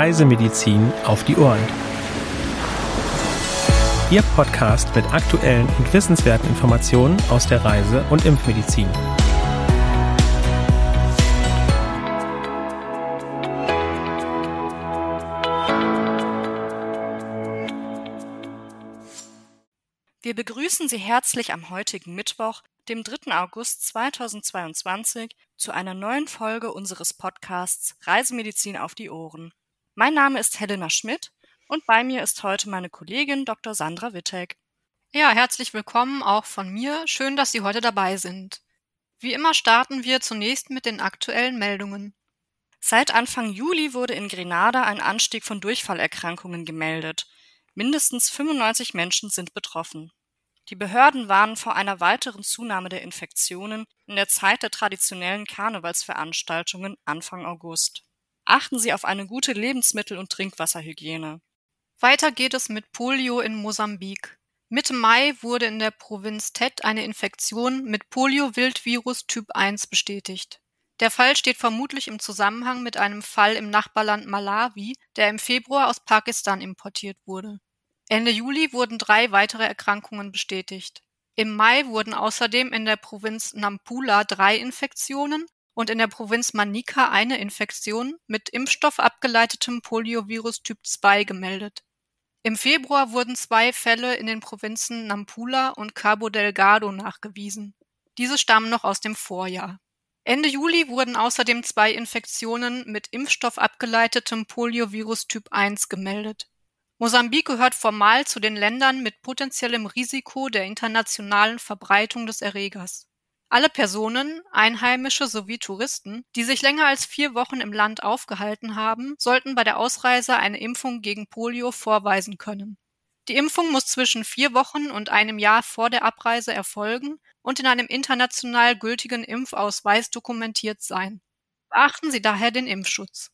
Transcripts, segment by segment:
Reisemedizin auf die Ohren. Ihr Podcast mit aktuellen und wissenswerten Informationen aus der Reise- und Impfmedizin. Wir begrüßen Sie herzlich am heutigen Mittwoch, dem 3. August 2022, zu einer neuen Folge unseres Podcasts Reisemedizin auf die Ohren. Mein Name ist Helena Schmidt und bei mir ist heute meine Kollegin Dr. Sandra Wittek. Ja, herzlich willkommen auch von mir. Schön, dass Sie heute dabei sind. Wie immer starten wir zunächst mit den aktuellen Meldungen. Seit Anfang Juli wurde in Grenada ein Anstieg von Durchfallerkrankungen gemeldet. Mindestens 95 Menschen sind betroffen. Die Behörden warnen vor einer weiteren Zunahme der Infektionen in der Zeit der traditionellen Karnevalsveranstaltungen Anfang August. Achten Sie auf eine gute Lebensmittel- und Trinkwasserhygiene. Weiter geht es mit Polio in Mosambik. Mitte Mai wurde in der Provinz Tet eine Infektion mit Polio-Wildvirus Typ 1 bestätigt. Der Fall steht vermutlich im Zusammenhang mit einem Fall im Nachbarland Malawi, der im Februar aus Pakistan importiert wurde. Ende Juli wurden drei weitere Erkrankungen bestätigt. Im Mai wurden außerdem in der Provinz Nampula drei Infektionen und in der Provinz Manica eine Infektion mit Impfstoff abgeleitetem Poliovirus Typ 2 gemeldet. Im Februar wurden zwei Fälle in den Provinzen Nampula und Cabo Delgado nachgewiesen. Diese stammen noch aus dem Vorjahr. Ende Juli wurden außerdem zwei Infektionen mit Impfstoff abgeleitetem Poliovirus Typ 1 gemeldet. Mosambik gehört formal zu den Ländern mit potenziellem Risiko der internationalen Verbreitung des Erregers. Alle Personen, Einheimische sowie Touristen, die sich länger als vier Wochen im Land aufgehalten haben, sollten bei der Ausreise eine Impfung gegen Polio vorweisen können. Die Impfung muss zwischen vier Wochen und einem Jahr vor der Abreise erfolgen und in einem international gültigen Impfausweis dokumentiert sein. Beachten Sie daher den Impfschutz.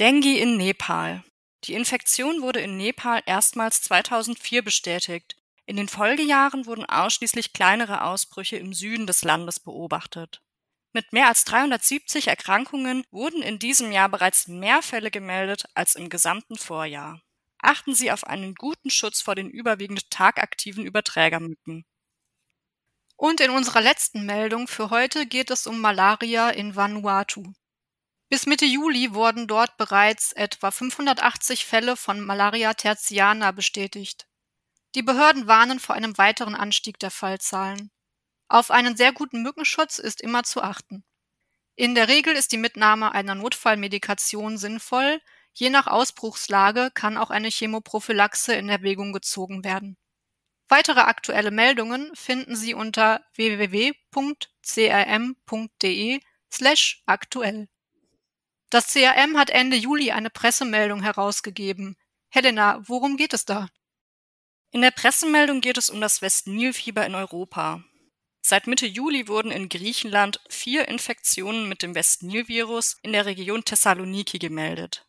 Dengue in Nepal. Die Infektion wurde in Nepal erstmals 2004 bestätigt. In den Folgejahren wurden ausschließlich kleinere Ausbrüche im Süden des Landes beobachtet. Mit mehr als 370 Erkrankungen wurden in diesem Jahr bereits mehr Fälle gemeldet als im gesamten Vorjahr. Achten Sie auf einen guten Schutz vor den überwiegend tagaktiven Überträgermücken. Und in unserer letzten Meldung für heute geht es um Malaria in Vanuatu. Bis Mitte Juli wurden dort bereits etwa 580 Fälle von Malaria tertiana bestätigt. Die Behörden warnen vor einem weiteren Anstieg der Fallzahlen. Auf einen sehr guten Mückenschutz ist immer zu achten. In der Regel ist die Mitnahme einer Notfallmedikation sinnvoll, je nach Ausbruchslage kann auch eine Chemoprophylaxe in Erwägung gezogen werden. Weitere aktuelle Meldungen finden Sie unter www.crm.de slash aktuell. Das CRM hat Ende Juli eine Pressemeldung herausgegeben. Helena, worum geht es da? In der Pressemeldung geht es um das Westnilfieber in Europa. Seit Mitte Juli wurden in Griechenland vier Infektionen mit dem Westnilvirus in der Region Thessaloniki gemeldet.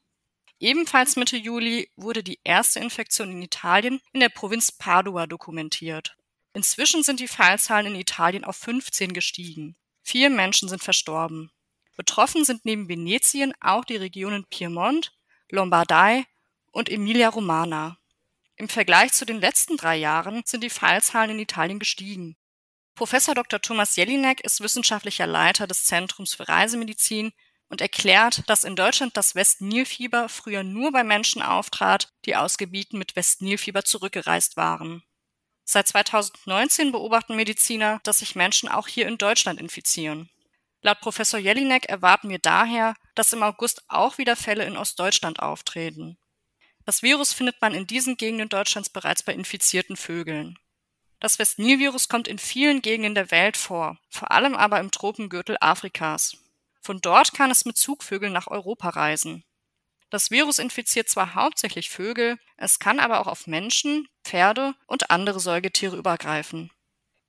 Ebenfalls Mitte Juli wurde die erste Infektion in Italien in der Provinz Padua dokumentiert. Inzwischen sind die Fallzahlen in Italien auf 15 gestiegen. Vier Menschen sind verstorben. Betroffen sind neben Venetien auch die Regionen Piemont, Lombardei und Emilia-Romagna. Im Vergleich zu den letzten drei Jahren sind die Fallzahlen in Italien gestiegen. Professor Dr. Thomas Jelinek ist wissenschaftlicher Leiter des Zentrums für Reisemedizin und erklärt, dass in Deutschland das Westnilfieber früher nur bei Menschen auftrat, die aus Gebieten mit Westnilfieber zurückgereist waren. Seit 2019 beobachten Mediziner, dass sich Menschen auch hier in Deutschland infizieren. Laut Professor Jelinek erwarten wir daher, dass im August auch wieder Fälle in Ostdeutschland auftreten. Das Virus findet man in diesen Gegenden Deutschlands bereits bei infizierten Vögeln. Das Westnilvirus kommt in vielen Gegenden der Welt vor, vor allem aber im Tropengürtel Afrikas. Von dort kann es mit Zugvögeln nach Europa reisen. Das Virus infiziert zwar hauptsächlich Vögel, es kann aber auch auf Menschen, Pferde und andere Säugetiere übergreifen.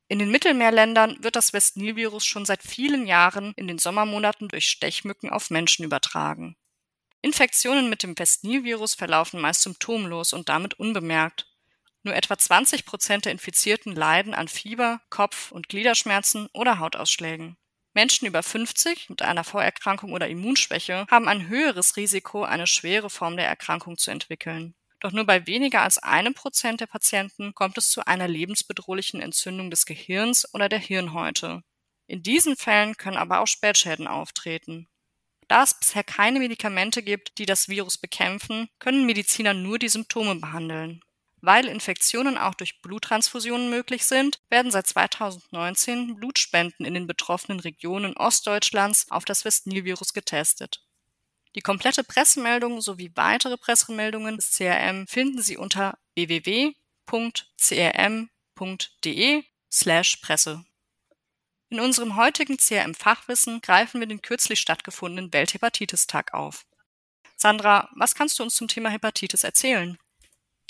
In den Mittelmeerländern wird das Westnilvirus schon seit vielen Jahren in den Sommermonaten durch Stechmücken auf Menschen übertragen. Infektionen mit dem Westnilvirus verlaufen meist symptomlos und damit unbemerkt. Nur etwa 20 Prozent der Infizierten leiden an Fieber, Kopf- und Gliederschmerzen oder Hautausschlägen. Menschen über 50 mit einer Vorerkrankung oder Immunschwäche haben ein höheres Risiko, eine schwere Form der Erkrankung zu entwickeln. Doch nur bei weniger als einem Prozent der Patienten kommt es zu einer lebensbedrohlichen Entzündung des Gehirns oder der Hirnhäute. In diesen Fällen können aber auch Spätschäden auftreten. Da es bisher keine Medikamente gibt, die das Virus bekämpfen, können Mediziner nur die Symptome behandeln. Weil Infektionen auch durch Bluttransfusionen möglich sind, werden seit 2019 Blutspenden in den betroffenen Regionen Ostdeutschlands auf das Westnil-Virus getestet. Die komplette Pressemeldung sowie weitere Pressemeldungen des CRM finden Sie unter www.crm.de/presse. In unserem heutigen CRM-Fachwissen greifen wir den kürzlich stattgefundenen Welthepatitistag auf. Sandra, was kannst du uns zum Thema Hepatitis erzählen?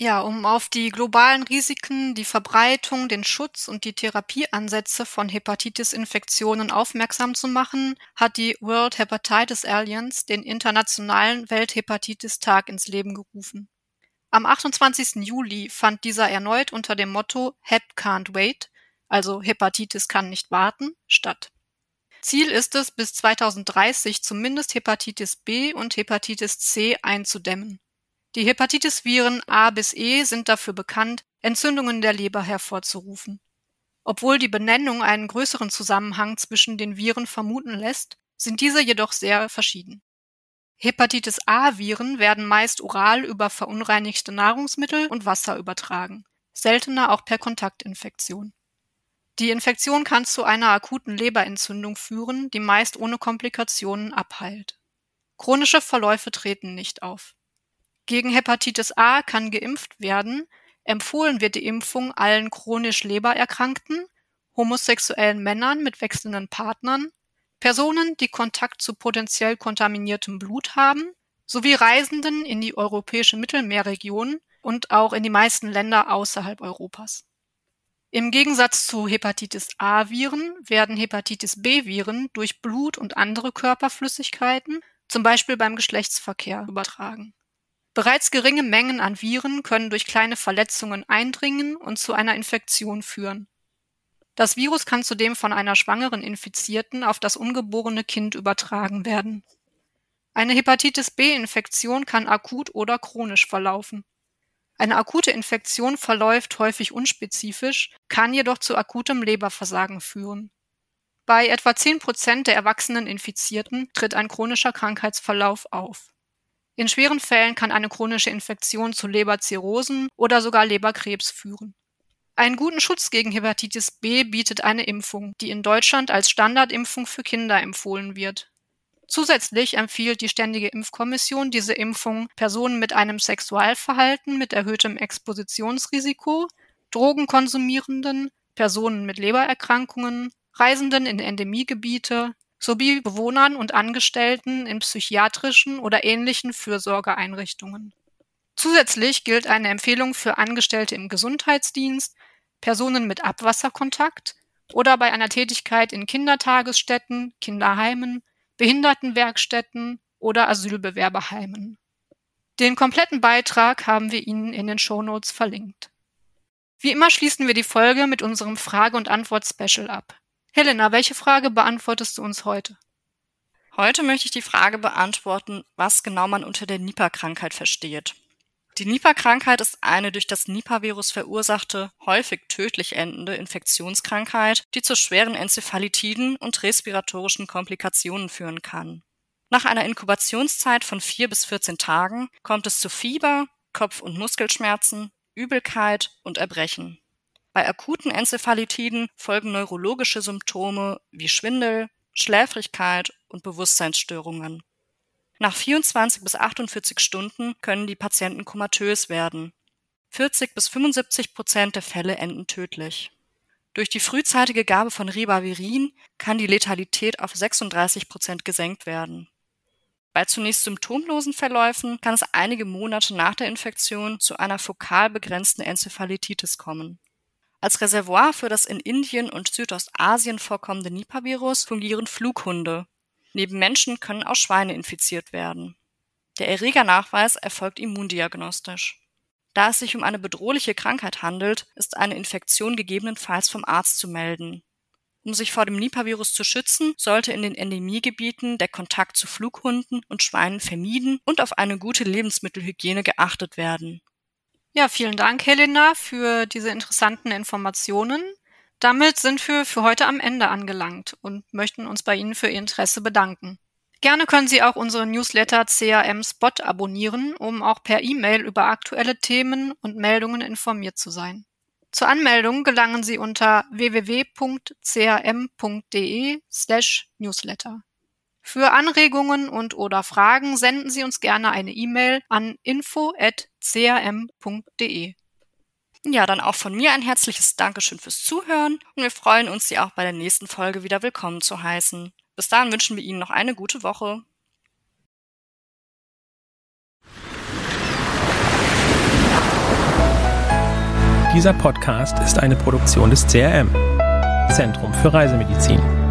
Ja, um auf die globalen Risiken, die Verbreitung, den Schutz und die Therapieansätze von Hepatitis-Infektionen aufmerksam zu machen, hat die World Hepatitis Alliance den Internationalen Welthepatitis-Tag ins Leben gerufen. Am 28. Juli fand dieser erneut unter dem Motto Hep Can't Wait also Hepatitis kann nicht warten, statt. Ziel ist es, bis 2030 zumindest Hepatitis B und Hepatitis C einzudämmen. Die Hepatitis-Viren A bis E sind dafür bekannt, Entzündungen der Leber hervorzurufen. Obwohl die Benennung einen größeren Zusammenhang zwischen den Viren vermuten lässt, sind diese jedoch sehr verschieden. Hepatitis A-Viren werden meist oral über verunreinigte Nahrungsmittel und Wasser übertragen, seltener auch per Kontaktinfektion. Die Infektion kann zu einer akuten Leberentzündung führen, die meist ohne Komplikationen abheilt. Chronische Verläufe treten nicht auf. Gegen Hepatitis A kann geimpft werden, empfohlen wird die Impfung allen chronisch Lebererkrankten, homosexuellen Männern mit wechselnden Partnern, Personen, die Kontakt zu potenziell kontaminiertem Blut haben, sowie Reisenden in die europäische Mittelmeerregion und auch in die meisten Länder außerhalb Europas. Im Gegensatz zu Hepatitis A-Viren werden Hepatitis B-Viren durch Blut und andere Körperflüssigkeiten, zum Beispiel beim Geschlechtsverkehr, übertragen. Bereits geringe Mengen an Viren können durch kleine Verletzungen eindringen und zu einer Infektion führen. Das Virus kann zudem von einer schwangeren Infizierten auf das ungeborene Kind übertragen werden. Eine Hepatitis B-Infektion kann akut oder chronisch verlaufen. Eine akute Infektion verläuft häufig unspezifisch, kann jedoch zu akutem Leberversagen führen. Bei etwa 10 Prozent der erwachsenen Infizierten tritt ein chronischer Krankheitsverlauf auf. In schweren Fällen kann eine chronische Infektion zu Leberzirrhosen oder sogar Leberkrebs führen. Einen guten Schutz gegen Hepatitis B bietet eine Impfung, die in Deutschland als Standardimpfung für Kinder empfohlen wird. Zusätzlich empfiehlt die Ständige Impfkommission diese Impfung Personen mit einem Sexualverhalten mit erhöhtem Expositionsrisiko, Drogenkonsumierenden, Personen mit Lebererkrankungen, Reisenden in Endemiegebiete sowie Bewohnern und Angestellten in psychiatrischen oder ähnlichen Fürsorgeeinrichtungen. Zusätzlich gilt eine Empfehlung für Angestellte im Gesundheitsdienst, Personen mit Abwasserkontakt oder bei einer Tätigkeit in Kindertagesstätten, Kinderheimen, Behindertenwerkstätten oder Asylbewerberheimen. Den kompletten Beitrag haben wir Ihnen in den Shownotes verlinkt. Wie immer schließen wir die Folge mit unserem Frage- und Antwort-Special ab. Helena, welche Frage beantwortest du uns heute? Heute möchte ich die Frage beantworten, was genau man unter der Nipah-Krankheit versteht. Die Nipah-Krankheit ist eine durch das Nipah-Virus verursachte, häufig tödlich endende Infektionskrankheit, die zu schweren Enzephalitiden und respiratorischen Komplikationen führen kann. Nach einer Inkubationszeit von vier bis 14 Tagen kommt es zu Fieber, Kopf- und Muskelschmerzen, Übelkeit und Erbrechen. Bei akuten Enzephalitiden folgen neurologische Symptome wie Schwindel, Schläfrigkeit und Bewusstseinsstörungen. Nach 24 bis 48 Stunden können die Patienten komatös werden. 40 bis 75 Prozent der Fälle enden tödlich. Durch die frühzeitige Gabe von Ribavirin kann die Letalität auf 36 Prozent gesenkt werden. Bei zunächst symptomlosen Verläufen kann es einige Monate nach der Infektion zu einer fokal begrenzten Enzephalititis kommen. Als Reservoir für das in Indien und Südostasien vorkommende Nipah-Virus fungieren Flughunde, Neben Menschen können auch Schweine infiziert werden. Der Erregernachweis erfolgt immundiagnostisch. Da es sich um eine bedrohliche Krankheit handelt, ist eine Infektion gegebenenfalls vom Arzt zu melden. Um sich vor dem Nipah-Virus zu schützen, sollte in den Endemiegebieten der Kontakt zu Flughunden und Schweinen vermieden und auf eine gute Lebensmittelhygiene geachtet werden. Ja, vielen Dank, Helena, für diese interessanten Informationen. Damit sind wir für heute am Ende angelangt und möchten uns bei Ihnen für Ihr Interesse bedanken. Gerne können Sie auch unsere Newsletter CRM Spot abonnieren, um auch per E-Mail über aktuelle Themen und Meldungen informiert zu sein. Zur Anmeldung gelangen Sie unter www.crm.de slash newsletter. Für Anregungen und oder Fragen senden Sie uns gerne eine E-Mail an info.crm.de. Ja, dann auch von mir ein herzliches Dankeschön fürs Zuhören und wir freuen uns, Sie auch bei der nächsten Folge wieder willkommen zu heißen. Bis dahin wünschen wir Ihnen noch eine gute Woche. Dieser Podcast ist eine Produktion des CRM, Zentrum für Reisemedizin.